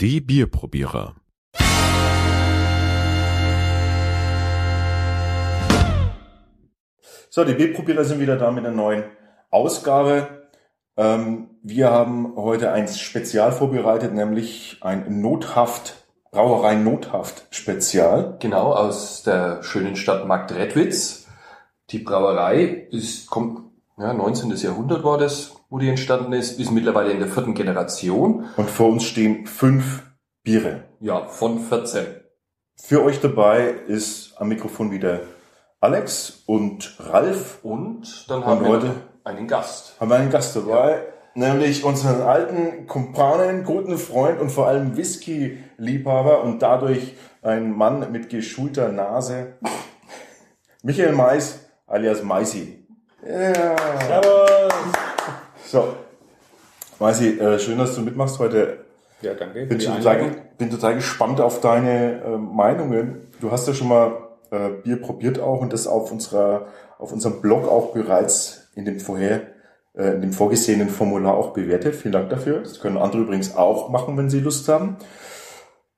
Die Bierprobierer. So, die Bierprobierer sind wieder da mit einer neuen Ausgabe. Ähm, wir haben heute ein Spezial vorbereitet, nämlich ein Nothaft, Brauerei Nothaft Spezial. Genau, aus der schönen Stadt Marktredwitz. Die Brauerei ist, kommt, ja, 19. Jahrhundert war das, wo die entstanden ist, ist mittlerweile in der vierten Generation. Und vor uns stehen fünf Biere. Ja, von 14. Für euch dabei ist am Mikrofon wieder Alex und Ralf. Und dann haben Und wir heute- einen Gast. Haben wir einen Gast dabei, nämlich unseren alten Kumpanen, guten Freund und vor allem Whisky-Liebhaber und dadurch ein Mann mit geschulter Nase, Michael Mais alias Maisi. Ja. So, Maisi, äh, schön, dass du mitmachst heute. Ja, danke. Bin, total, bin total gespannt auf deine äh, Meinungen. Du hast ja schon mal äh, Bier probiert auch und das auf unserer, auf unserem Blog auch bereits in dem vorher, äh, in dem vorgesehenen Formular auch bewertet. Vielen Dank dafür. Das können andere übrigens auch machen, wenn sie Lust haben.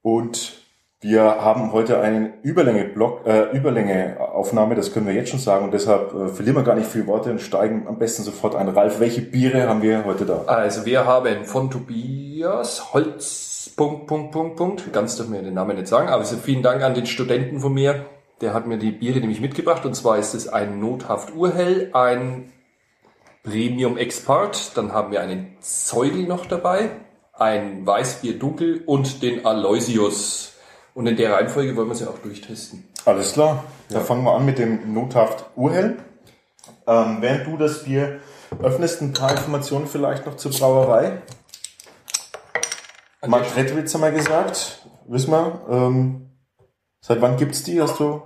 Und wir haben heute einen Überlänge-Blog, äh, Überlänge-Aufnahme, das können wir jetzt schon sagen und deshalb äh, verlieren wir gar nicht viel Worte und steigen am besten sofort ein. Ralf, welche Biere haben wir heute da? Also wir haben von Tobias Holz, Punkt, Punkt, Punkt, Punkt. Ganz dürfen wir den Namen nicht sagen, aber also vielen Dank an den Studenten von mir. Der hat mir die Biere nämlich mitgebracht und zwar ist es ein Nothaft Urhell, ein Premium Expert, dann haben wir einen Zeugel noch dabei, ein Weißbier Dunkel und den Aloysius. Und in der Reihenfolge wollen wir sie auch durchtesten. Alles klar. Da Ja. fangen wir an mit dem Nothaft Urhell. Ähm, während du das Bier öffnest, ein paar Informationen vielleicht noch zur Brauerei. Mark Redwitz haben wir gesagt. Wissen wir. Ähm, seit wann gibt's die? Hast du?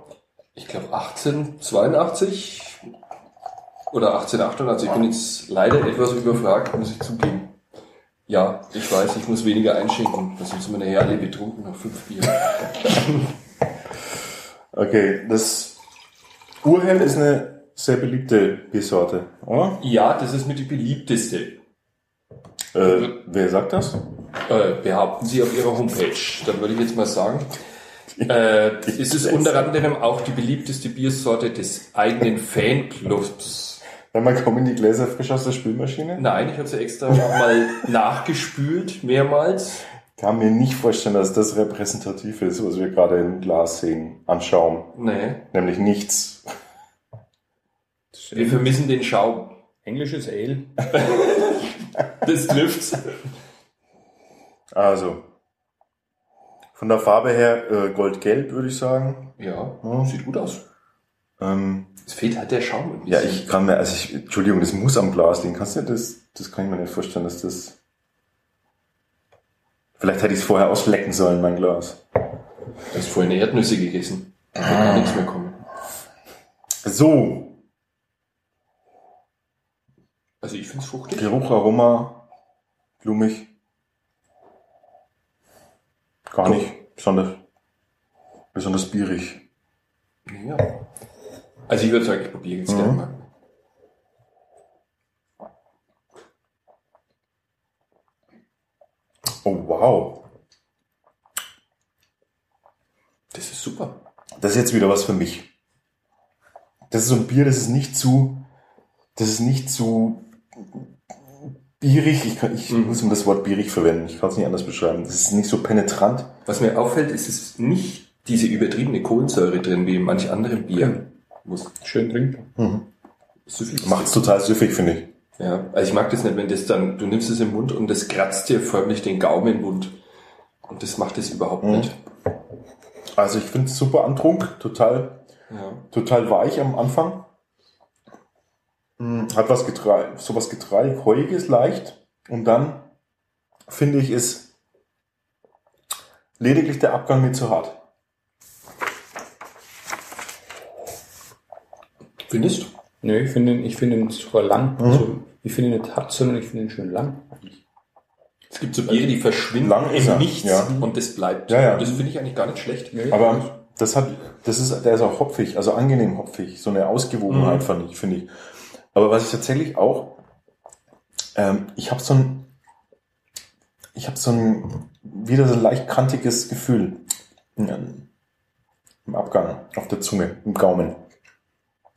Ich glaube 1882 oder 1888. Ich bin jetzt leider etwas überfragt, muss ich zugeben. Ja, ich weiß, ich muss weniger einschenken. Das sind wir nachher alle betrunken nach fünf Bier. Okay, das Urhell ist eine sehr beliebte Biersorte, oder? Ja, das ist mit die beliebteste. Äh, wer sagt das? Äh, behaupten Sie auf Ihrer Homepage. Dann würde ich jetzt mal sagen. Äh, es ist unter anderem auch die beliebteste Biersorte des eigenen Fanclubs. Wenn man kommen die Gläser frisch aus der Spülmaschine? Nein, ich habe sie extra nochmal nachgespült, mehrmals. Kann mir nicht vorstellen, dass das repräsentativ ist, was wir gerade im Glas sehen, anschauen. Nee, Nämlich nichts. wir vermissen den Schaum. Englisches Ale. Das trifft's. Also, von der Farbe her äh, goldgelb, würde ich sagen. Ja, Ja. sieht gut aus. Ähm, Es fehlt halt der Schaum. ein ja, ich kann mir, also ich, Entschuldigung, das muss am Glas liegen. Kannst du das, das kann ich mir nicht vorstellen, dass das... Vielleicht hätte ich es vorher auslecken sollen, mein Glas. Du hast vorhin Erdnüsse gegessen. Da kann Ah. nichts mehr kommen. So, Also ich find's fruchtig. Geruch, Aroma, blumig. Gar Doch. nicht besonders, besonders bierig. Ja. Also ich würde sagen, ich probiere jetzt Mhm. gerne mal. Oh, wow. Das ist super. Das ist jetzt wieder was für mich. Das ist so ein Bier, das ist nicht zu, das ist nicht zu bierig. Ich, kann, ich Mhm. muss immer das Wort bierig verwenden. Ich kann es nicht anders beschreiben. Das ist nicht so penetrant. Was mir auffällt, ist es ist nicht diese übertriebene Kohlensäure drin, wie in manch anderen Bier. Muss Schön trinken. süffig Macht's total süffig, finde ich. Ja, also ich mag das nicht, wenn das dann, du nimmst es im Mund und das kratzt dir förmlich den Gaumen im Mund. Und das macht es überhaupt Mhm. nicht. Also ich finde es super Antrunk. Total, Ja. total weich am Anfang. Mm, Hat was Getrei, sowas Getreide, Heuiges leicht. Und dann finde ich, ist lediglich der Abgang mir zu hart. Findest du? Nö, ich finde ihn, ich finde ihn sogar lang. Mhm. Also, ich finde ihn nicht hart, sondern ich finde ihn schön lang. Es gibt so Biere, die verschwinden Lang ist er, Nichts ja. und das bleibt. Ja, ja. Und das finde ich eigentlich gar nicht schlecht. Nö, Aber das hat, das ist, der ist auch hopfig, also angenehm hopfig. So eine Ausgewogenheit Mhm. fand ich, finde ich. Aber was ich tatsächlich auch, ähm, ich habe so ein, ich habe so ein, wieder so ein leicht kantiges Gefühl im Abgang, auf der Zunge, im Gaumen.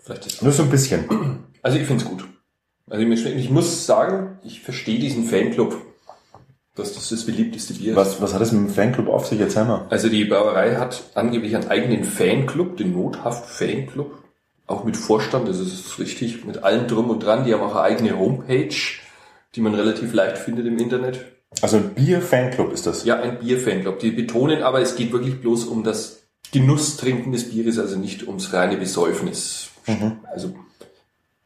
Vielleicht ist Nur so ein bisschen. Also ich finde es gut. Also ich, ich muss sagen, ich verstehe diesen Fanclub, dass das das beliebteste Bier ist. Was, was hat es mit dem Fanclub auf sich? Erzähl mal. Also die Brauerei hat angeblich einen eigenen Fanclub, den Nothaft Fanclub, auch mit Vorstand, das ist richtig, mit allem drum und dran. Die haben auch eine eigene Homepage, die man relativ leicht findet im Internet. Also ein Bier-Fanclub ist das. Ja, ein Bier-Fanclub. Die betonen aber, es geht wirklich bloß um das Genusstrinken des Bieres, also nicht ums reine Besäufnis. Also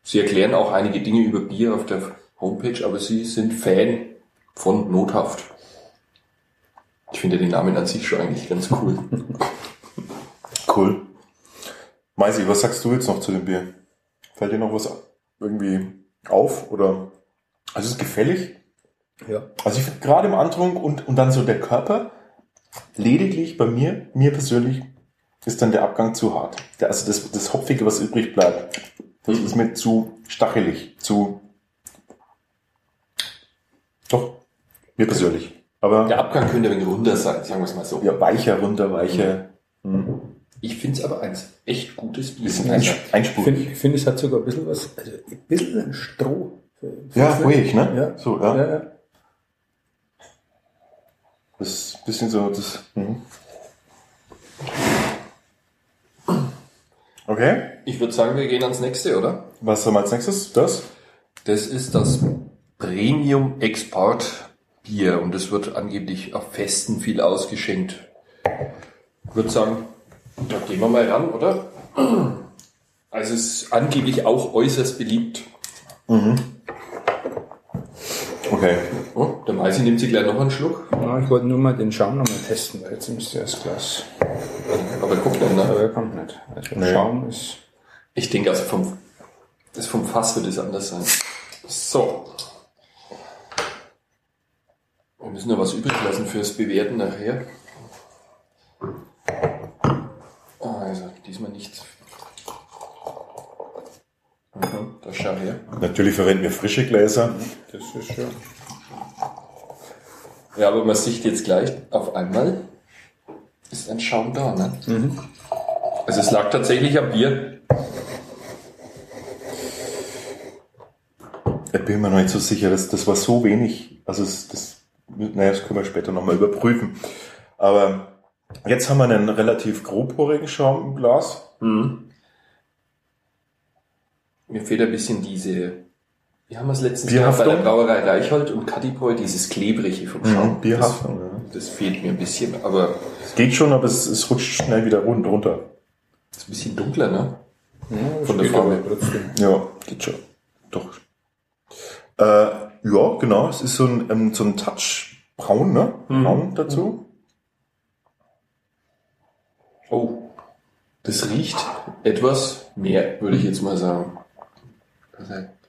sie erklären auch einige Dinge über Bier auf der Homepage, aber sie sind Fan von Nothaft. Ich finde den Namen an sich schon eigentlich ganz cool. Cool. Meisi, was sagst du jetzt noch zu dem Bier? Fällt dir noch was irgendwie auf? Oder also es ist gefällig. Ja. Also ich finde gerade im Antrunk und, und dann so der Körper, lediglich bei mir, mir persönlich, ist dann der Abgang zu hart. Der, also das, das Hopfige, was übrig bleibt, das ist mir zu stachelig, zu doch, mir persönlich. Aber Der Abgang könnte ein wenig runter sein, sagen wir es mal so. ja, weicher, runter, weicher, hm, Ich finde es aber eins echt gutes Bier. bisschen Ich einspurig. finde, ich find, es hat sogar ein bisschen was, also ein bisschen Stroh. Ja, ruhig, ne? Ja. So, ja. ja, ja. Das ist ein bisschen so, das, mhm. Okay, ich würde sagen, wir gehen ans nächste, oder? was haben wir als nächstes? Das? Das ist das Premium Export Bier und es wird angeblich auf Festen viel ausgeschenkt. Ich würde sagen, da gehen wir mal ran, oder? Also es ist angeblich auch äußerst beliebt. Okay. Oh, der Meisi nimmt sich gleich noch einen Schluck. Ja, ich wollte nur mal den Schaum nochmal testen, weil jetzt müsste das Glas. Aber guck mal, ne? Aber er kommt nicht. Also Nee. Schaum ist. Ich denke, also vom, das vom Fass wird es anders sein. So. Wir müssen noch was übrig lassen fürs Bewerten nachher. Also, diesmal nichts. Mhm, da schau her. Natürlich verwenden wir frische Gläser. Das ist schon. Ja, aber man sieht jetzt gleich auf einmal, ist ein Schaum da, ne? Also es lag tatsächlich am Bier. Ich bin mir noch nicht so sicher, das, das war so wenig. Also das, das, naja, das können wir später nochmal überprüfen. Aber jetzt haben wir einen relativ grobporigen Schaum im Glas. Mir fehlt ein bisschen diese, wie haben wir es letztens Bierhaftung? bei der Brauerei Reichhold und Kadipoy, dieses Klebrige vom Schaum. Mhm, Bierhaftung, ja. Das, das fehlt mir ein bisschen, aber Es geht schon, aber es, es rutscht schnell wieder rund runter. ist ein bisschen dunkler, ne? Ja, Von der Farbe. Ja, geht schon. Doch. Äh, ja, genau. Es ist so ein, ähm, so ein Touch braun, ne? Braun dazu. Oh, das riecht etwas mehr, würde ich jetzt mal sagen.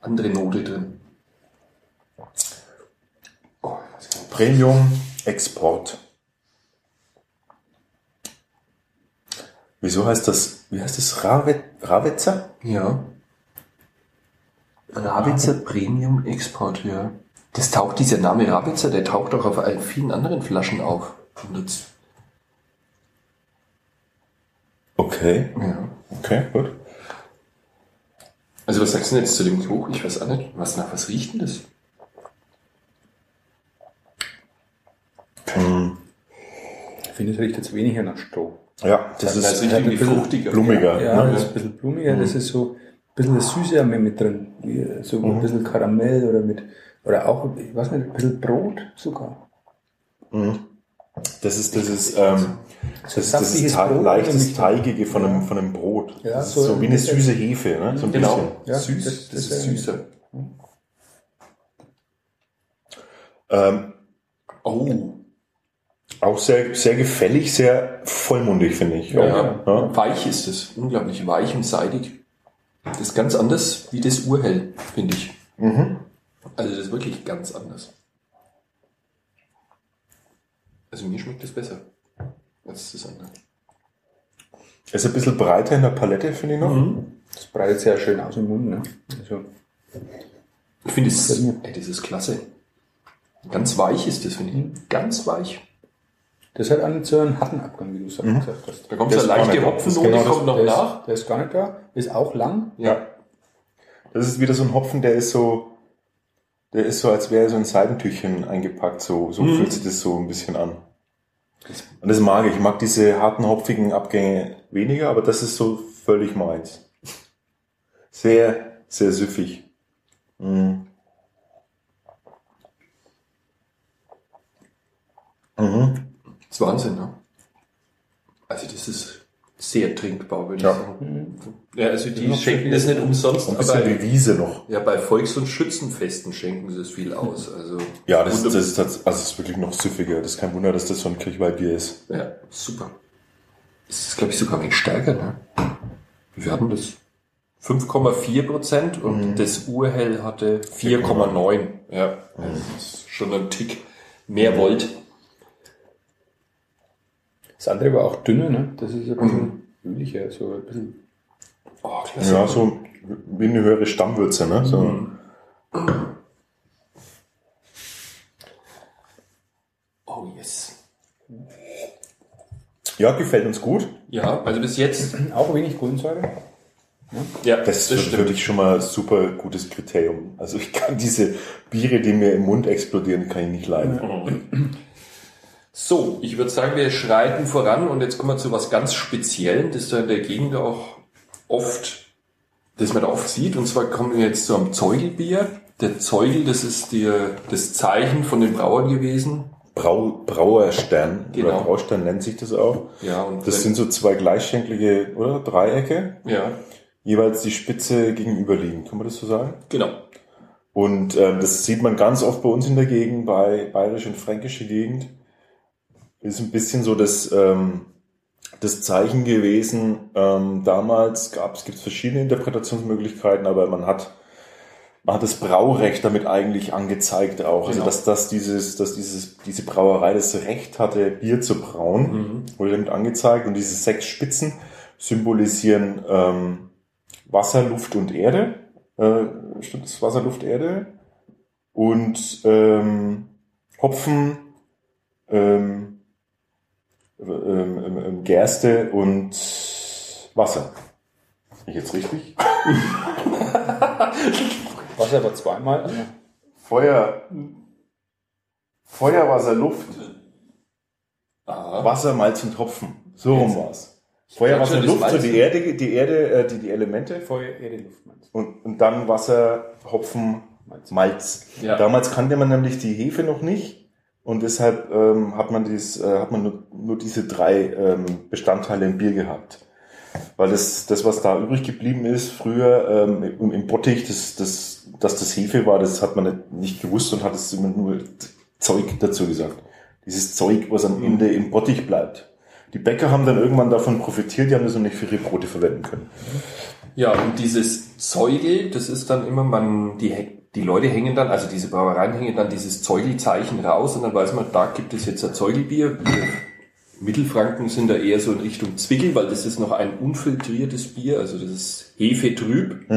Andere Note drin. Oh, Premium Export. Wieso heißt das, wie heißt das? Rave, Ravetzer? Ja. Rabitzer Premium Export, ja. Das taucht, dieser Name Rabitzer, der taucht auch auf allen vielen anderen Flaschen auf. Okay, ja. okay, gut. Also was sagst du denn jetzt zu dem Geruch? Ich weiß auch nicht. Was nach was riecht denn das? Hm, Ich finde, es riecht jetzt weniger nach Stroh. ja, das Das ist ist irgendwie ein bisschen fruchtiger. blumiger. Ja, ne? das ist ein bisschen blumiger, das ist so ein bisschen das Süße haben wir mit drin. So ein bisschen Karamell oder mit, oder auch, ich weiß nicht, ein bisschen Brot sogar. Das ist, das ist, ähm, das ist, das ist Brot leichtes. Teigige von einem, von einem Brot. Ja, das ist so so wie eine süße Hefe, ne? So ein Genau. bisschen. Ja, Süß, das- das, das ist süßer. Ähm, Oh, auch sehr, sehr gefällig, sehr vollmundig, finde ich. ja. Auch, ja. Weich ist es. Unglaublich weich und seidig. Das ist ganz anders wie das Urhell, finde ich. Also das ist wirklich ganz anders. Also mir schmeckt das besser als das andere. Ist ein bisschen breiter in der Palette, finde ich noch. Das breitet sehr schön aus im Mund, ne? Also, Ich finde es, ey, das ist klasse. Ganz weich ist das, finde ich. Ganz weich. Das hat einen so einen harten Abgang, wie du es Mhm. gesagt hast. Da kommt so Das eine leichte Hopfennote, das genau kommt noch der nach. Ist, der ist gar nicht da. Ist auch lang. Ja. Das ist wieder so ein Hopfen, der ist so, der ist so, als wäre so in Seidentüchchen eingepackt. So, so Mhm. fühlt sich das so ein bisschen an. Und das mag ich. Ich mag diese harten, hopfigen Abgänge weniger, aber das ist so völlig meins. Sehr, sehr süffig. Mhm. Mhm. Das ist Wahnsinn, ne? Also das ist sehr trinkbar, würde Ja. ich sagen. Ja, also die noch schenken das nicht umsonst, Ein bisschen aber wie Wiese noch. ja, bei Volks- und Schützenfesten schenken sie es viel aus. Also Ja, das, das, ist, tats- also es ist wirklich noch süffiger. Das ist kein Wunder, dass das so ein Kirchweihbier ist. Ja, super. Das ist, glaube ich, sogar ein wenig stärker, ne? Wir hatten das 5,4 Prozent und Mhm. das Urhell hatte 4,9. Ja, Mhm. das ist schon ein Tick mehr Volt. Das andere war auch dünner, ne? Das ist ein bisschen öliger, so ein bisschen. Oh, klasse. Ja, so wie eine höhere Stammwürze, ne? So. Mhm. Oh yes. Ja, gefällt uns gut. Ja, also bis jetzt, Auch wenig Kohlensäure. ja, Das ist für mich schon mal ein super gutes Kriterium. Also ich kann diese Biere, die mir im Mund explodieren, kann ich nicht leiden. So, ich würde sagen, wir schreiten voran und jetzt kommen wir zu was ganz Speziellen, das da in der Gegend auch oft, das man da oft sieht. Und zwar kommen wir jetzt zu einem Zeugelbier. Der Zeugel, das ist die, das Zeichen von den Brauern gewesen. Brau, Brauerstern Genau. oder Braustern nennt sich das auch. Ja, und Das sind so zwei gleichschenklige oder Dreiecke, ja, jeweils die Spitze gegenüberliegen. Kann man das so sagen? genau. Und ähm, das sieht man ganz oft bei uns in der Gegend, bei bayerische und fränkische Gegend. Ist ein bisschen so das, ähm, das Zeichen gewesen. Ähm, damals gab es, gibt es verschiedene Interpretationsmöglichkeiten, aber man hat, man hat das Braurecht damit eigentlich angezeigt auch. Also Genau. dass, dass, dieses, dass dieses, diese Brauerei das Recht hatte, Bier zu brauen, Mhm. wurde damit angezeigt. Und diese sechs Spitzen symbolisieren ähm, Wasser, Luft und Erde. Äh, stimmt das? Wasser, Luft, Erde. Und ähm, Hopfen, ähm, ähm, ähm, ähm, Gerste und Wasser. Bin ich jetzt richtig? Wasser war zweimal. Feuer, Feuer, Wasser, Luft, Aha. Wasser, Malz und Hopfen. So rum war's. Feuer, glaub Wasser, Luft, so Malz- die Erde, die Erde, äh, die, die Elemente. Feuer, Erde, Luft meinst Und, und dann Wasser, Hopfen, Malz. Malz. Ja. Damals kannte man nämlich die Hefe noch nicht und deshalb ähm, hat man dies, äh, hat man nur, nur diese drei ähm, Bestandteile im Bier gehabt. Weil das, das, was da übrig geblieben ist, früher ähm, im, im Bottich, das, das, dass das Hefe war, das hat man nicht, nicht gewusst und hat es immer nur Zeug dazu gesagt. Dieses Zeug, was am Ende im Bottich bleibt. Die Bäcker haben dann irgendwann davon profitiert, die haben das noch nicht für ihre Brote verwenden können. Ja, und dieses Zeugel, das ist dann immer, man, die, hä- die Leute hängen dann, also diese Brauereien hängen dann dieses Zeugelzeichen raus und dann weiß man, da gibt es jetzt ein Zeugelbier. Wir Mittelfranken sind da eher so in Richtung Zwickel, weil das ist noch ein unfiltriertes Bier, also das ist hefetrüb.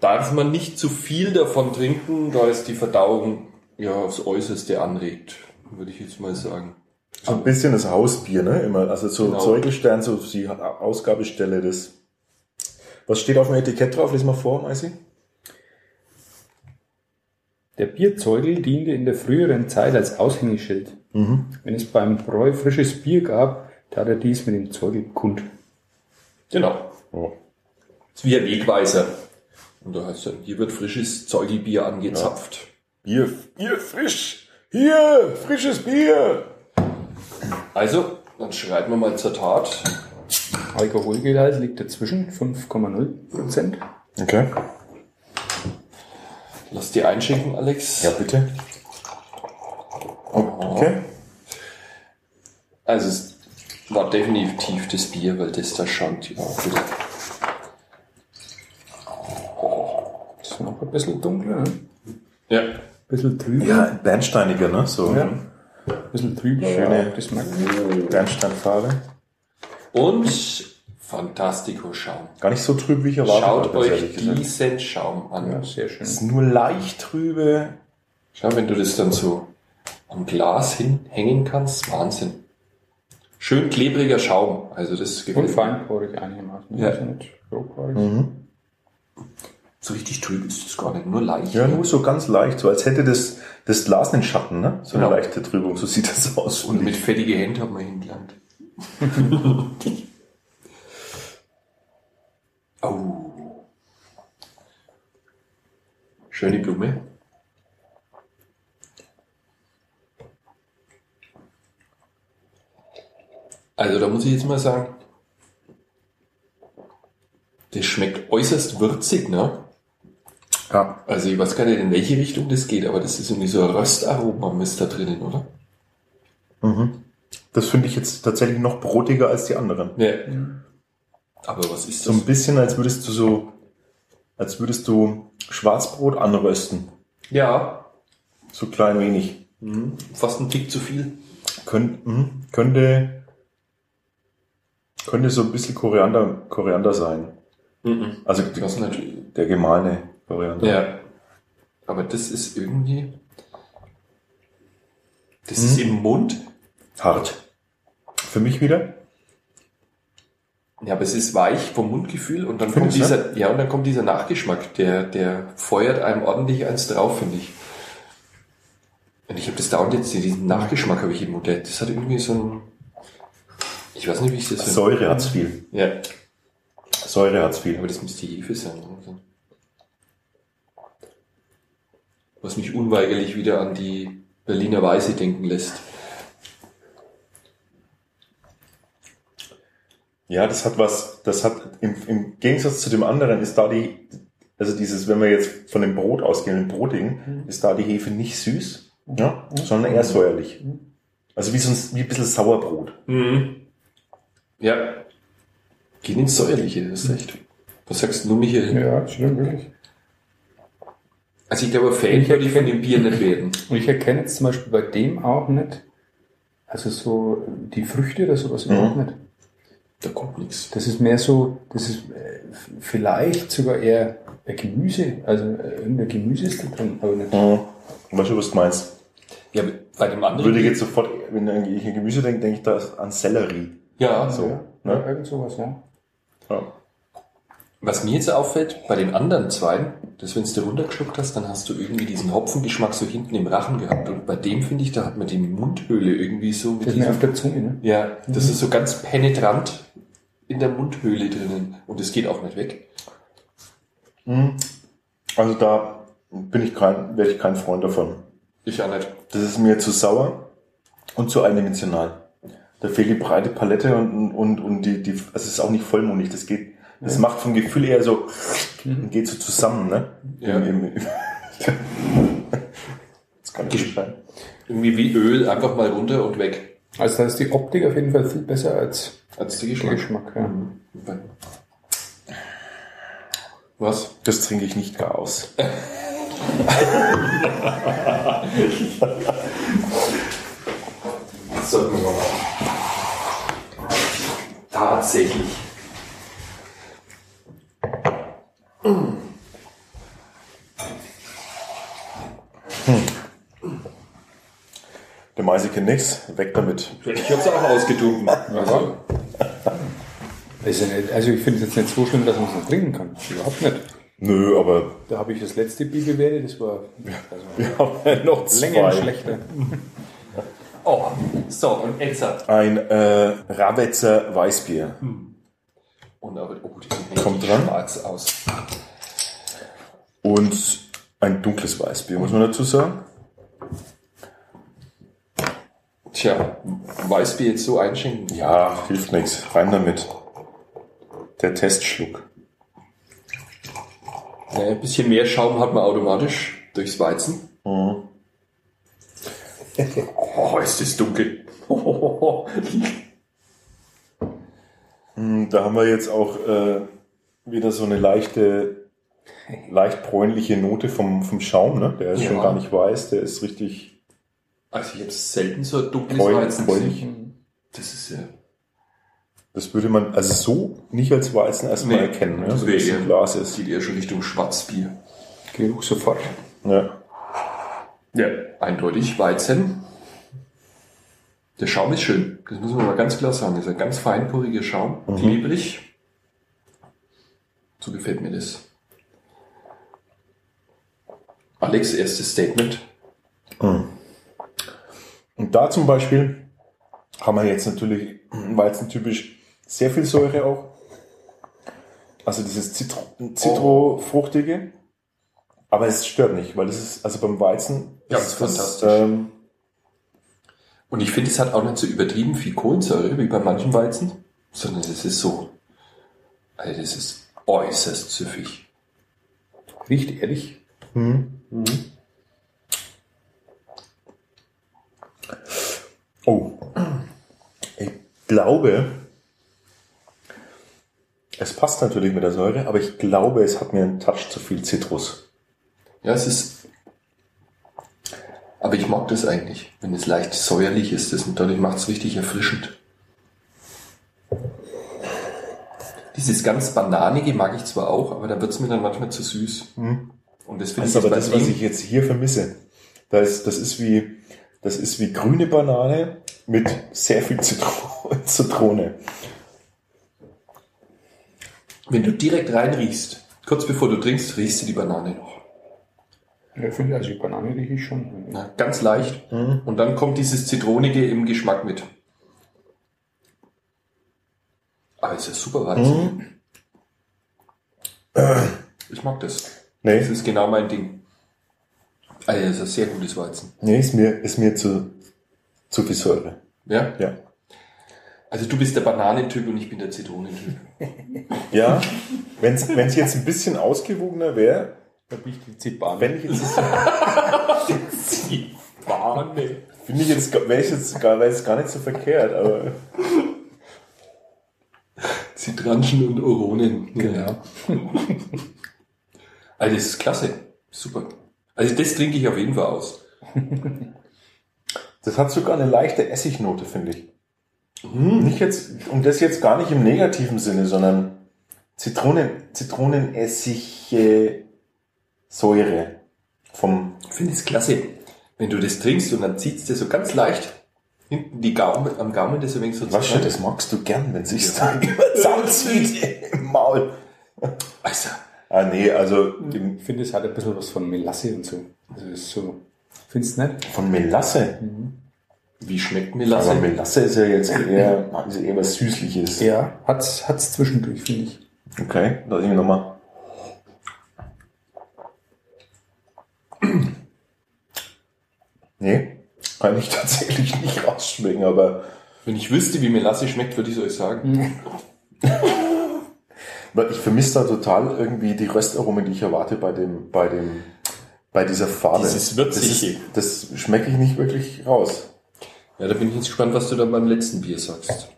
Darf man nicht zu viel davon trinken, da es die Verdauung ja aufs Äußerste anregt, würde ich jetzt mal sagen. So ein bisschen das Hausbier, ne? Immer. Also so Genau. Zeugelstern, so die Ausgabestelle des. Was steht auf dem Etikett drauf? Lies mal vor, Maisi. Der Bierzeugel diente in der früheren Zeit als Aushängeschild. Wenn es beim Bräu frisches Bier gab, tat er dies mit dem Zeugel kund. Genau. Oh. ist wie ein Wegweiser. Und da heißt dann, hier wird frisches Zeugelbier angezapft. Bier, Bier frisch. Hier, frisches Bier. Also, dann schreiten wir mal zur Tat. Alkoholgehalt liegt dazwischen 5,0 Prozent. Okay. Lass dir einschenken, Alex. Ja, bitte. Okay. Also, es war definitiv das Bier, weil das da stand. Ja, bitte. Ist noch ein bisschen dunkler, ne? ja. Ein bisschen trüber. Ja, bernsteiniger, ne? So. Ja. Ein bisschen trüber. Schöne- ja. Bernsteinfarbe. Und Fantastico Schaum. Gar nicht so trüb, wie ich erwartet Schaut hatte, euch gesagt. diesen Schaum an. Ja, sehr schön. Es ist nur leicht trübe. Schau, wenn du das dann so am Glas hinhängen kannst, Wahnsinn. Schön klebriger Schaum, also das Und gefällt mir. feinporig einigermaßen. Ja. Nicht. Mhm. So richtig trüb ist das gar nicht, nur leicht. Ja, nur so ganz leicht, so als hätte das, das Glas einen Schatten, ne? So eine Genau. leichte Trübung, so sieht das aus. Und mit fettige Hände hat man hingelangt. oh. Schöne Blume. Also da muss ich jetzt mal sagen, das schmeckt äußerst würzig, ne? ja, Also ich weiß gar nicht, in welche Richtung das geht, aber das ist irgendwie so ein Röstaroma ist da drinnen, oder? das finde ich jetzt tatsächlich noch brotiger als die anderen. Ja. Aber was ist So das? ein bisschen, als würdest du so, als würdest du Schwarzbrot anrösten. Ja, So klein wenig. mhm. fast ein Tick zu viel. Könnt, mhm. könnte, könnte so ein bisschen Koriander, Koriander sein. Mhm. Also der gemahlene Koriander. Ja. Aber das ist irgendwie. Das ist im Mund. Hart. Für mich wieder. Ja, aber es ist weich vom Mundgefühl und dann kommt Findest du? dieser, ja, und dann kommt dieser Nachgeschmack, der, der feuert einem ordentlich eins drauf, finde ich. Und ich habe das dauernd jetzt, diesen Nachgeschmack habe ich im Mund. Das hat irgendwie so ein, ich weiß nicht, wie ich das finde. Säure hat's viel. Ja, Säure hat's viel. aber das müsste Hefe sein. Was mich unweigerlich wieder an die Berliner Weiße denken lässt. Ja, das hat was, das hat im, im Gegensatz zu dem anderen ist da die, also dieses, wenn wir jetzt von dem Brot ausgehen, dem Brotigen, ist da die Hefe nicht süß, ja, sondern eher säuerlich. Also wie so ein, wie ein bisschen Sauerbrot. Mhm. Ja. Gehen ins Säuerliche, das ist recht. Was sagst du, Michael? Ja, stimmt, wirklich. Also ich glaube, Fan Ich würde ich von dem Bier nicht werden. Und ich erkenne jetzt zum Beispiel bei dem auch nicht, also so die Früchte oder sowas überhaupt nicht. Da kommt nichts. Das ist mehr so, das ist äh, vielleicht sogar eher ein Gemüse, also äh, irgendein Gemüse ist da drin, aber nicht. Mhm. Weißt du, was du meinst? Ja, bei dem anderen. Würde ich jetzt sofort, wenn ich an Gemüse denke, denke ich da an Sellerie. ja, So, ja, ne? ja, irgend sowas, ja. Ja. Was mir jetzt auffällt, bei den anderen zwei, dass wenn du dir runtergeschluckt hast, dann hast du irgendwie diesen Hopfengeschmack so hinten im Rachen gehabt. Und bei dem finde ich, da hat man die Mundhöhle irgendwie so mit Das diesem, auf der Zunge, ne? Ja, das ist so ganz penetrant in der Mundhöhle drinnen. Und es geht auch nicht weg. Mhm. Also da bin ich kein, wäre ich kein Freund davon. Ich auch nicht. Das ist mir zu sauer und zu eindimensional. Da fehlt die breite Palette und, und, und die, die, also es ist auch nicht vollmundig. Das geht, das macht vom Gefühl eher so, und geht so zusammen, ne? Ja. Das kann nicht sein. Irgendwie wie Öl, einfach mal runter und weg. Also da ist die Optik auf jeden Fall viel besser als Als der Geschmack. Geschmack. Ja. Was? Das trinke ich nicht gar aus. Das Tatsächlich. Der Meise kennt nix, weg damit. Ich hab's auch ausgetrunken. Also, also ich finde es jetzt nicht so schlimm, dass man es nicht trinken kann. Überhaupt nicht. Nö, aber Da habe ich das letzte Bier bewertet, das war also wir haben ja noch länger zwei. schlechter. oh, so, und Etzer. Ein äh, Rawetzer Weißbier. Und aber, oh, Kommt dran. schwarz aus. Und ein dunkles Weißbier, muss man dazu sagen. Tja, Weißbier jetzt so einschenken. Ja, hilft nichts. Rein damit. Der Testschluck. Ja, ein bisschen mehr Schaum hat man automatisch durchs Weizen. Mhm. Oh, ist das dunkel. Mm, Da haben wir jetzt auch äh, wieder so eine leichte, leicht bräunliche Note vom, vom Schaum, ne? Der ist Ja. schon gar nicht weiß, der ist richtig Also ich habe selten so dunkles bräun, Weizen gesehen. Das ist ja... Das würde man also so nicht als Weizen erstmal Nee, erkennen, ne? das so wäre wie es eher- im Glas Das ist. geht eher schon Richtung Schwarzbier. Geruch sofort. Ja. Ja. Eindeutig Weizen. Der Schaum ist schön. Das muss man mal ganz klar sagen. Das ist ein ganz feinporiger Schaum. Klebrig. So gefällt mir das. Alex, erstes Statement. Und da zum Beispiel haben wir jetzt natürlich weizentypisch sehr viel Säure auch. Also dieses Zitro, Zitro-fruchtige. Aber es stört nicht, weil das ist, also beim Weizen Ja, ist fantastisch. ähm, Und ich finde, es hat auch nicht so übertrieben viel Kohlensäure wie bei manchen Weizen, sondern es ist so, also das ist äußerst süffig. Riecht ehrlich. Oh. Ich glaube, es passt natürlich mit der Säure, aber ich glaube, es hat mir einen Touch zu viel Zitrus. Ja, es ist, aber ich mag das eigentlich, wenn es leicht säuerlich ist, das und dadurch macht es richtig erfrischend. Dieses ganz Bananige mag ich zwar auch, aber da wird es mir dann manchmal zu süß. Und das finde Das ich aber das, was ich jetzt hier vermisse. Das ist, das ist wie, das ist wie grüne Banane mit sehr viel Zitro Zitrone. Wenn du direkt reinriechst, kurz bevor du trinkst, riechst du die Banane noch. Ja, ich finde, also die Banane rieche ich schon. Na, ganz leicht. Und dann kommt dieses Zitronige im Geschmack mit. Aber es ist super Weizen. Ich mag das. Nee, Das ist genau mein Ding. Also, das ist ein sehr gutes Weizen. nee ist mir, ist mir zu, zu viel Säure. Ja? Ja. Also du bist der Bananentyp und ich bin der Zitronentyp. Ja, wenn es jetzt ein bisschen ausgewogener wäre, Da bin ich die Zipane. wenn ich jetzt, Banane. finde ich jetzt, wäre ich jetzt gar, wäre es gar nicht so verkehrt, aber Zitranchen und Oronen. Genau. Also das ist klasse. Super. Also das trinke ich auf jeden Fall aus. das hat sogar eine leichte Essignote, finde ich. Nicht jetzt, und das jetzt gar nicht im negativen Sinne, sondern Zitronen, Zitronenessige Säure vom, Ich finde es klasse, wenn du das trinkst und dann zieht es dir so ganz leicht hinten die Gaumen, am Gaumen das ein wenig so was schon, das magst du gern, wenn sich's da zusammenzieht im Maul. Also, Ah, nee, also Ich finde, es hat ein bisschen was von Melasse und so. Also es ist so. Findest du nicht? von Melasse. wie schmeckt Aber Melasse? Melasse ist ja jetzt eher, ist eher was Süßliches. Ja, hat's, hat's zwischendurch, finde ich. Okay, lass ich mir nochmal. Nee, kann ich tatsächlich nicht rausschmecken, aber Wenn ich wüsste, wie Melasse schmeckt, würde ich es euch sagen. aber ich vermisse da total irgendwie die Röstaromen, die ich erwarte bei dem, bei dem, bei dieser Farbe. Dieses Würzige. Das, ist, das schmecke ich nicht wirklich raus. Ja, da bin ich jetzt gespannt, was du dann beim letzten Bier sagst.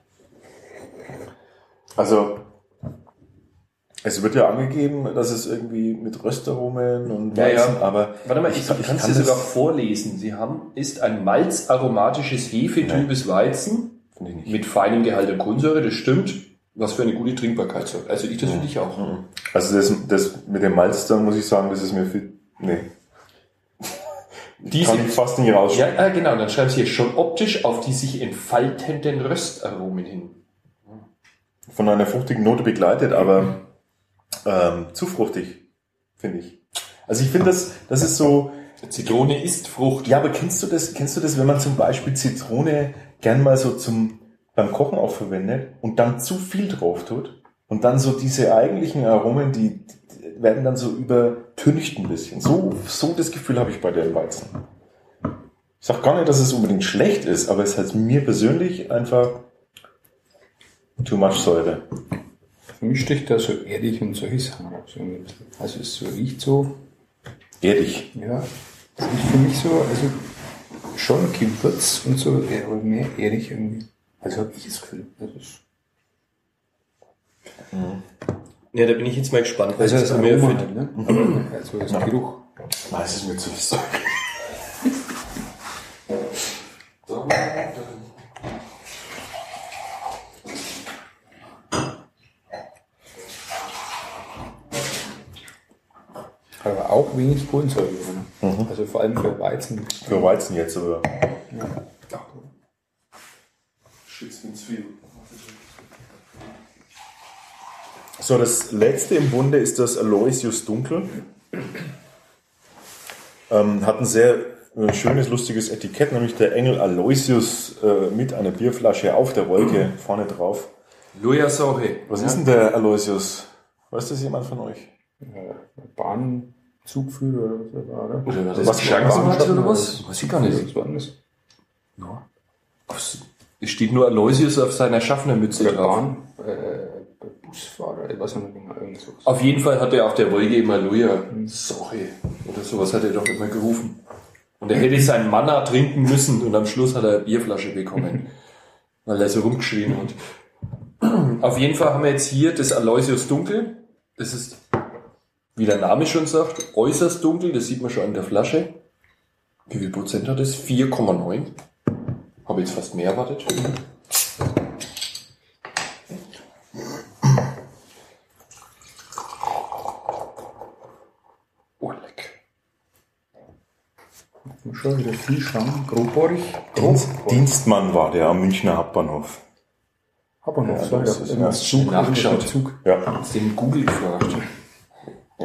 Also, es wird ja angegeben, dass es irgendwie mit Röstaromen und Ja, ja. Weizen, aber Warte mal, ich, kann- ich kann es dir sogar vorlesen. Sie haben, ist ein malzaromatisches hefetrübes Weizen Finde ich nicht. mit feinem Gehalt an Kohlensäure, das stimmt. Was für eine gute Trinkbarkeit sagt. Also ich, das finde ich auch. Also das, das mit dem Malz, da muss ich sagen, das ist mir viel, nee. Diese, Kann ich fast nicht rausschmecken. ja, äh, genau, dann schreiben sie hier schon optisch auf die sich entfaltenden Röstaromen hin. Von einer fruchtigen Note begleitet, aber ähm, zu fruchtig, finde ich. Also ich finde das, das ist so, Zitrone ist Frucht. ja, aber kennst du das, kennst du das, wenn man zum Beispiel Zitrone gern mal so zum, beim Kochen auch verwendet und dann zu viel drauf tut und dann so diese eigentlichen Aromen, die, die werden dann so übertüncht ein bisschen. So, so das Gefühl habe ich bei dem Weizen. Ich sag gar nicht, dass es unbedingt schlecht ist, aber es hat mir persönlich einfach too much Säure. Für mich sticht da so erdig und solche Sachen. Also es so riecht so, Erdig. ja, es riecht für mich so, also schon Gewürz und so, eher- aber mehr erdig irgendwie. Also habe ich das Gefühl. Das ist, Ja, da bin ich jetzt mal gespannt. also das was mir Aroma erfüllt. halt, ne? Aber also das Geruch. Nein, es ist mir zu viel Kohlensäure drin. Also vor allem für Weizen. Für Weizen jetzt, oder? So, das letzte im Bunde ist das Aloysius Dunkel. Ähm, hat ein sehr äh, schönes, lustiges Etikett, nämlich der Engel Aloysius äh, mit einer Bierflasche auf der Wolke vorne drauf. Luja Sorge. Was ist denn der Aloysius? Weiß das jemand von euch? Bahnzugführer oder was das war, oder? Oder was, Was Bahn- hat oder was? Weiß ich gar nicht. Was war das? Was- Es steht nur Aloysius auf seiner Schaffnermütze drauf. Bahn, äh, Busfahrer, ich weiß nicht genau, irgend so. Auf jeden Fall hat er auf der Wolke immer Luja Sorge oder sowas hat er doch immer gerufen. Und er hätte seinen Manna trinken müssen und am Schluss hat er eine Bierflasche bekommen, weil er so rumgeschrien hat. Auf jeden Fall haben wir jetzt hier das Aloysius Dunkel. Das ist, wie der Name schon sagt, äußerst dunkel. Das sieht man schon an der Flasche. Wie viel Prozent hat das? 4,9. Habe jetzt fast mehr erwartet. Oh, leck. Schon wieder viel Schaum, grobbohrig. Dienst, Dienstmann war der am Münchner Hauptbahnhof. Noch, Ja, so, das ja, ist- immer ja, Zug, nachgeschaut. Zug. Ja, den Google gefragt?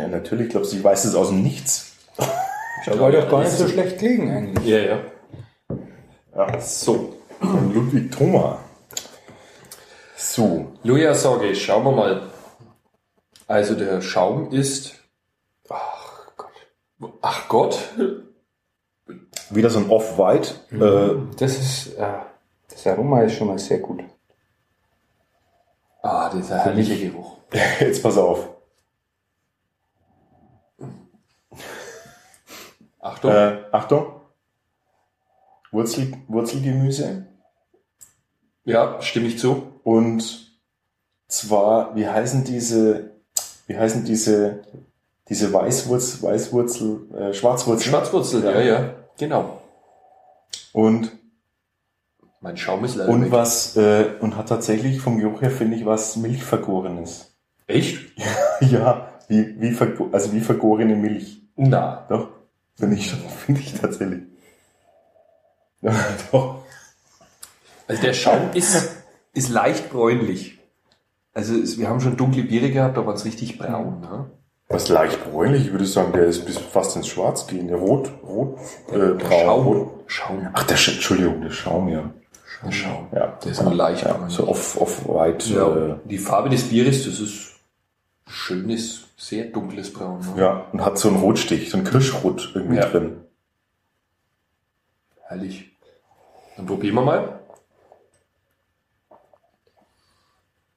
Ja natürlich, glaubst du, ich weiß es aus dem Nichts. Das war doch gar nicht so schlecht gelegen eigentlich. Ja, ja. Ja. So. Ludwig Thoma. So, Luja Sorge, schauen wir mal. Also der Schaum ist. Ach Gott. Ach Gott. wieder so ein Off-White. Äh, Das ist, äh, das Aroma ist schon mal sehr gut. Ah, dieser herrliche Geruch. jetzt pass auf. Achtung. Äh, Achtung. Wurzel, Wurzelgemüse. Ja, stimme ich zu. Und zwar, wie heißen diese, wie heißen diese, diese Weißwurzel, Weißwurzel, äh, Schwarzwurzel. Schwarzwurzel, ja, ja. Genau. Und, Mein Schaum ist leider und weg. was, äh, und hat tatsächlich vom Geruch her, finde ich, was Milchvergorenes. Echt? ja, wie, wie, also wie vergorene Milch. Na. Doch, finde ich, finde ich tatsächlich. Doch. Also der Schaum ist, ist leicht bräunlich. Also es, wir haben schon dunkle Biere gehabt, war es richtig braun. Ne? Was leicht bräunlich, ich würde sagen, der ist bis fast ins Schwarz gehen. Der Rot, Rot, äh, Der braun. Rot. Schaum. Schaum. Ach, der, Sch- Entschuldigung, der Schaum, ja. Der Schaum. Ja, Der ist nur leicht ja, bräunlich. so off, off white. Ja, Äh, die Farbe des Bieres, das ist schönes, sehr dunkles Braun. Ne? ja, und hat so einen Rotstich, so einen Kirschrot irgendwie Ja. drin. Herrlich. Dann probieren wir mal.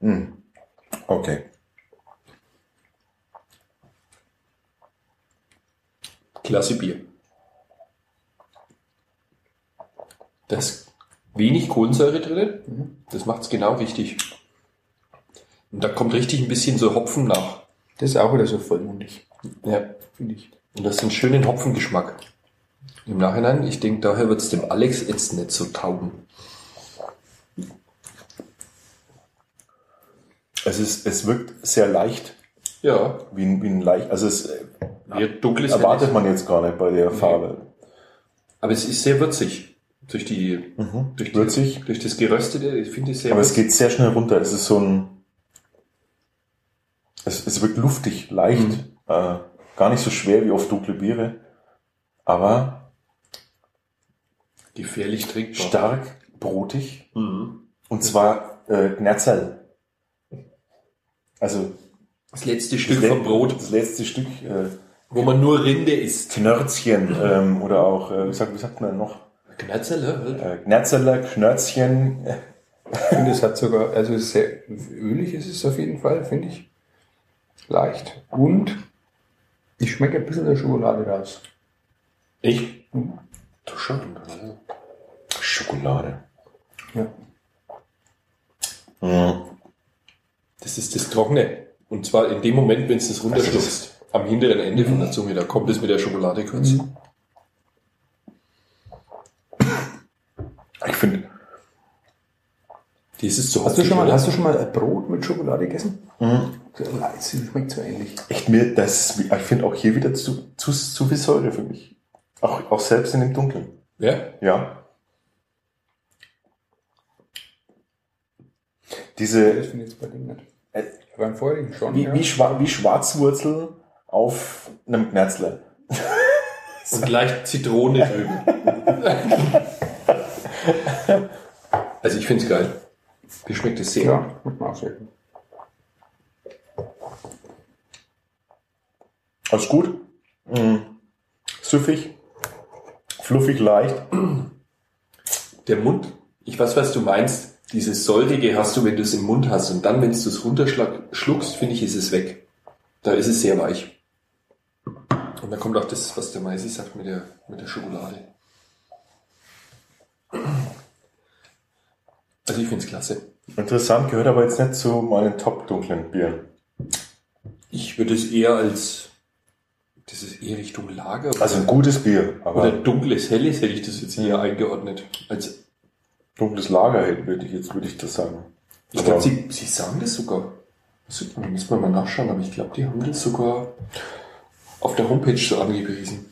Hm. Okay. Klasse Bier. Da ist wenig Kohlensäure drin. Das macht es genau richtig. Und da kommt richtig ein bisschen so Hopfen nach. Das ist auch wieder so vollmundig, Ja. finde ich. Und das ist ein schönen Hopfengeschmack. Im Nachhinein, ich denke, daher wird es dem Alex jetzt nicht so taugen. Es ist, es wirkt sehr leicht, Ja. wie ein, wie ein leicht, also es Wie dunkles erwartet man jetzt gar nicht bei der Farbe. Aber es ist sehr würzig. Durch die, durch die, Würzig. durch das Geröstete, ich finde es sehr Aber es würzig. geht sehr schnell runter. Es ist so ein, es, es wirkt luftig, leicht, Mhm. äh, gar nicht so schwer wie oft dunkle Biere, aber gefährlich trinkbar. stark, brotig Mhm. und zwar äh, Gnerzerl. Also Das letzte das, Stück le- vom Brot, das letzte Stück äh, wo man nur Rinde isst. Knörzchen ähm, oder auch, äh, wie, sagt, wie sagt man noch? Knetzele. Äh, Gnerzerler, Knörzchen. Ich finde, es hat sogar, also sehr ölig ist es auf jeden Fall, finde ich. Leicht. Und ich schmecke ein bisschen der Schokolade raus. Ich? Mhm. Du schon. Schokolade. Ja. Mhm. Das ist das Trockene. Und zwar in dem Moment, wenn es das runterschluckst. Am hinteren Ende von der Zunge, da kommt es mit der Schokolade kurz. Mhm. Ich finde, Dieses zu Hast du schon mal, hast du schon mal ein Brot mit Schokolade gegessen? Es schmeckt so ähnlich. Echt mir, das, ich finde auch hier wieder zu, zu, zu viel Säure für mich. Auch, auch selbst in dem Dunkeln. Ja? Ja. Das Diese, finde ich jetzt bei dem nicht. Äh, Beim vorigen schon. wie, ja. wie, Schwa wie Schwarzwurzel auf einem Knerzler. Und gleich Zitrone drüben. also ich finde es geil. Mir schmeckt es sehr. ja, muss man auch sagen. Alles gut. Mhm. Süffig. Fluffig, leicht. Der Mund, ich weiß, was du meinst. Dieses Säurige hast du, wenn du es im Mund hast. Und dann, wenn du es runterschluckst, finde ich, ist es weg. Da ist es sehr weich. Und dann kommt auch das, was der Maisi sagt mit der, mit der Schokolade. Also ich finde es klasse. Interessant, gehört aber jetzt nicht zu meinen top dunklen Bieren. Ich würde es eher als, das ist eher Richtung Lager. Also ein gutes Bier, oder aber dunkles, helles hätte ich das jetzt eher eingeordnet. Als, dunkles Lager würde ich jetzt, würde ich das sagen. ich glaube, sie, sie sagen das sogar. Das müssen wir mal nachschauen, aber ich glaube, die haben das sogar auf der Homepage so angepriesen.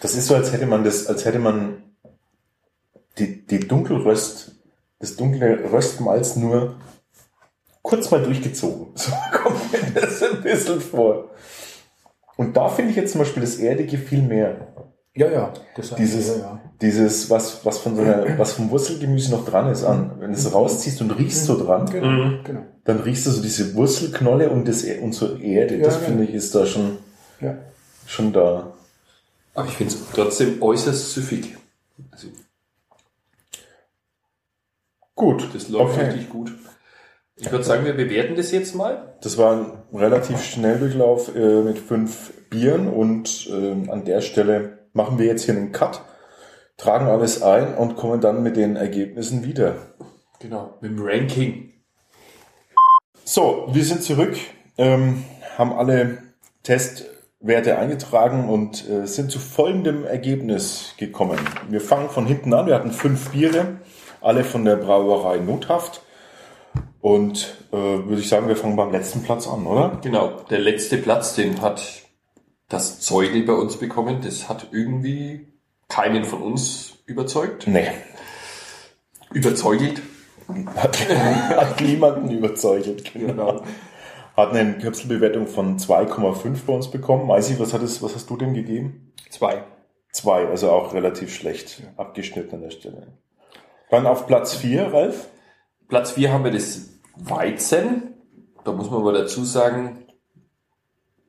Das ist so, als hätte man das, als hätte man die, die Dunkelröst, das dunkle Röstmalz nur kurz mal durchgezogen. So kommt mir das ein bisschen vor. Und da finde ich jetzt zum Beispiel das Erdige viel mehr. Ja, ja. Das Dieses, ja, ja. dieses, was, was von so einer, was vom Wurzelgemüse noch dran ist an. Wenn du es rausziehst und riechst so dran, Genau, Mhm. genau. dann riechst du so diese Wurzelknolle und das, und so Erde. Ja, das finde ich ist da schon, Ja. schon da. Aber ich finde es trotzdem äußerst süffig. Also, Gut. das läuft Okay. richtig gut. Ich würde sagen, wir bewerten das jetzt mal. Das war ein relativ Schnelldurchlauf äh, mit fünf Bieren und ähm, an der Stelle machen wir jetzt hier einen Cut, tragen alles ein und kommen dann mit den Ergebnissen wieder. Genau. Mit dem Ranking. So, wir sind zurück, ähm, haben alle Testwerte eingetragen und äh, sind zu folgendem Ergebnis gekommen. Wir fangen von hinten an. Wir hatten fünf Biere, alle von der Brauerei Nothaft. Und äh, würde ich sagen, wir fangen beim letzten Platz an, oder? Genau. Der letzte Platz, den hat das Zeugel bei uns bekommen. Das hat irgendwie keinen von uns überzeugt. Nee. Überzeugelt. Hat, hat niemanden überzeugt. Genau. Hat eine Köpselbewertung von 2,5 bei uns bekommen. Maisi, was, hat es, was hast du dem gegeben? Zwei. Zwei, also auch relativ schlecht abgeschnitten an der Stelle. Dann auf Platz 4, Ralf. Platz 4 haben wir das Weizen. Da muss man aber dazu sagen,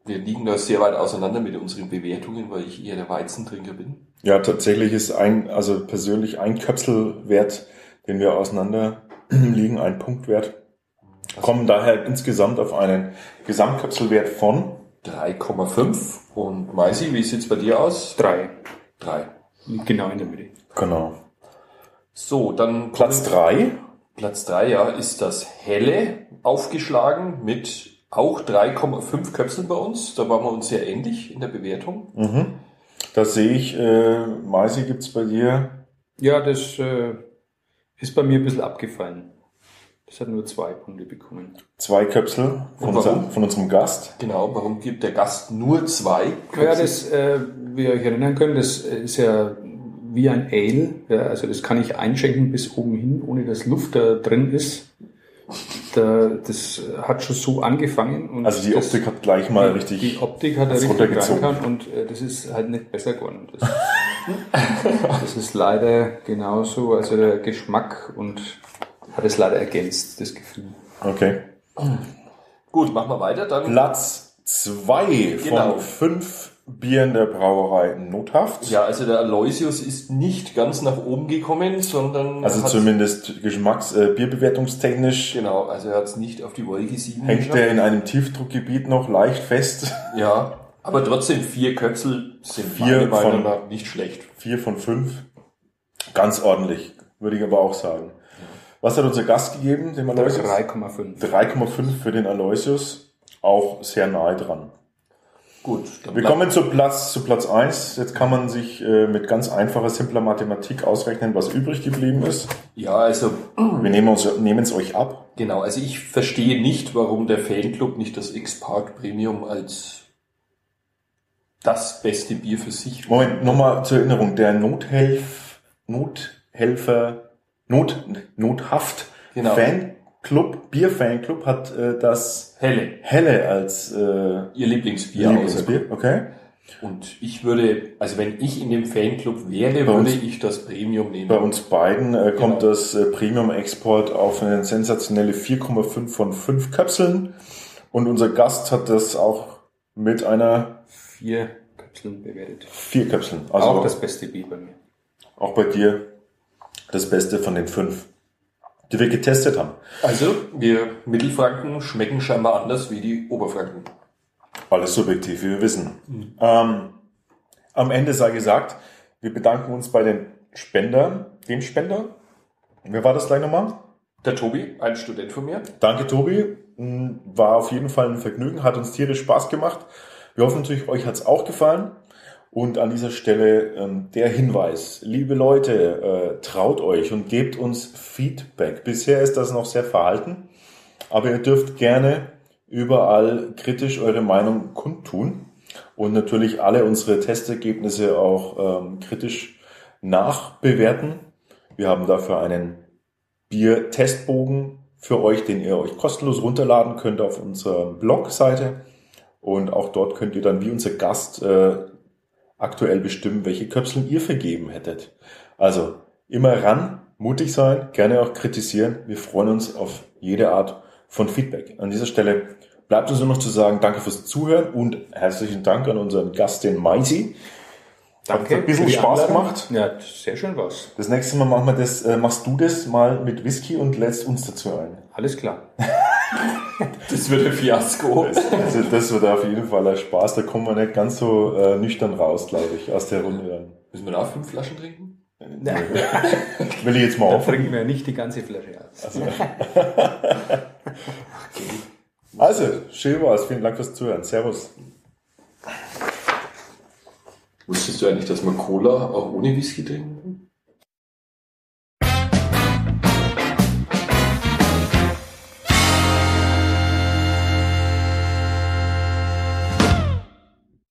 wir liegen da sehr weit auseinander mit unseren Bewertungen, weil ich eher der Weizentrinker bin. Ja, tatsächlich ist ein, also persönlich ein Köpselwert, den wir auseinander liegen, ein Punktwert. Kommen daher insgesamt auf einen Gesamtköpselwert von 3,5. Und Maisi, wie sieht's bei dir aus? Drei. 3. Liegt Genau in der Mitte. genau. So, dann Platz kommen- 3. Platz 3, ja, ist das Helle aufgeschlagen mit auch 3,5 Köpseln bei uns. Da waren wir uns sehr ähnlich in der Bewertung. Mhm. Da sehe ich, äh, Maisi, gibt's bei dir Ja, das äh, ist bei mir ein bisschen abgefallen. Das hat nur zwei Punkte bekommen. zwei Köpsel von, unser, von unserem Gast. Genau, warum gibt der Gast nur zwei Ja, das, äh, wie ihr euch erinnern könnt, das ist ja wie ein Ale. Ja, also das kann ich einschenken bis oben hin, ohne dass Luft da drin ist. Da, das hat schon so angefangen. Und Also die das, Optik hat gleich mal die, richtig. Die Optik hat er richtig runtergezogen. reingehauen und äh, das ist halt nicht besser geworden. Das, das ist leider genauso, also der Geschmack und hat es leider ergänzt, das Gefühl. Okay. Gut, machen wir weiter. Dann Platz zwei Genau. von fünf Bieren der Brauerei Nothaft. Ja, also der Aloysius ist nicht ganz nach oben gekommen, sondern Also hat- zumindest geschmacks-, äh, bierbewertungstechnisch genau, also er hat es nicht auf die Wolke 7 hängt geschafft. der in einem Tiefdruckgebiet noch leicht fest. Ja, aber trotzdem vier Köpsel sind Vier von- nach nicht schlecht. Vier von fünf. Ganz ordentlich, würde ich aber auch sagen. Was hat unser Gast gegeben, dem Aloysius? 3,5. 3,5 für den Aloysius. Auch sehr nahe dran. Gut. Wir kommen zu Platz, zu Platz eins. Jetzt kann man sich äh, mit ganz einfacher, simpler Mathematik ausrechnen, was übrig geblieben ist. Ja, also. Wir nehmen, uns, nehmen es euch ab. Genau, also ich verstehe nicht, warum der Fanclub nicht das X-Park Premium als das beste Bier für sich. Moment, nochmal zur Erinnerung. Der Nothelf, Nothelfer, Not, Nothaft genau. Fanclub, Bier-Fanclub hat äh, das Helle, Helle als äh, ihr Lieblingsbier. Lieblingsbier, okay. Und ich würde, also wenn ich in dem Fanclub wäre, bei würde uns, ich das Premium nehmen. Bei uns beiden äh, kommt genau. das äh, Premium Export auf eine sensationelle 4,5 von 5 Kapseln. Und unser Gast hat das auch mit einer vier Kapseln bewertet. Vier Kapseln. Also auch das beste Bier bei mir. Auch bei dir das Beste von den fünf, die wir getestet haben. Also, wir Mittelfranken schmecken scheinbar anders wie die Oberfranken. Alles subjektiv, wie wir wissen. Mhm. Ähm, am Ende sei gesagt, wir bedanken uns bei den Spendern, den Spender. Wer war das gleich nochmal? Der Tobi, ein Student von mir. Danke, Tobi. Hm, war auf jeden Fall ein Vergnügen, hat uns tierisch Spaß gemacht. Wir hoffen natürlich, euch hat's auch gefallen. Und an dieser Stelle ähm, der Hinweis, liebe Leute, äh, traut euch und gebt uns Feedback. Bisher ist das noch sehr verhalten, aber ihr dürft gerne überall kritisch eure Meinung kundtun und natürlich alle unsere Testergebnisse auch ähm, kritisch nachbewerten. Wir haben dafür einen Bier-Testbogen für euch, den ihr euch kostenlos runterladen könnt auf unserer Blogseite. Und auch dort könnt ihr dann wie unser Gast äh, aktuell bestimmen, welche Köpseln ihr vergeben hättet. Also immer ran, mutig sein, gerne auch kritisieren. Wir freuen uns auf jede Art von Feedback. An dieser Stelle bleibt uns nur noch zu sagen, danke fürs Zuhören und herzlichen Dank an unseren Gast, den Maisi. Danke. Hat ein bisschen Spaß Anleitung. gemacht. Ja, sehr schön was. Das nächste Mal machen wir das, äh, machst du das mal mit Whisky und lädst uns dazu ein. Alles klar. das wird ein Fiasko. Das, also das wird auf jeden Fall ein Spaß. Da kommen wir nicht ganz so äh, nüchtern raus, glaube ich, aus der Runde dann. Müssen wir da fünf Flaschen trinken? Nein. Will ich jetzt mal auf. trinken wir nicht die ganze Flasche aus. Also, okay. also schön war's. Vielen Dank fürs Zuhören. Servus. Wusstest du eigentlich, dass man Cola auch ohne Whisky trinken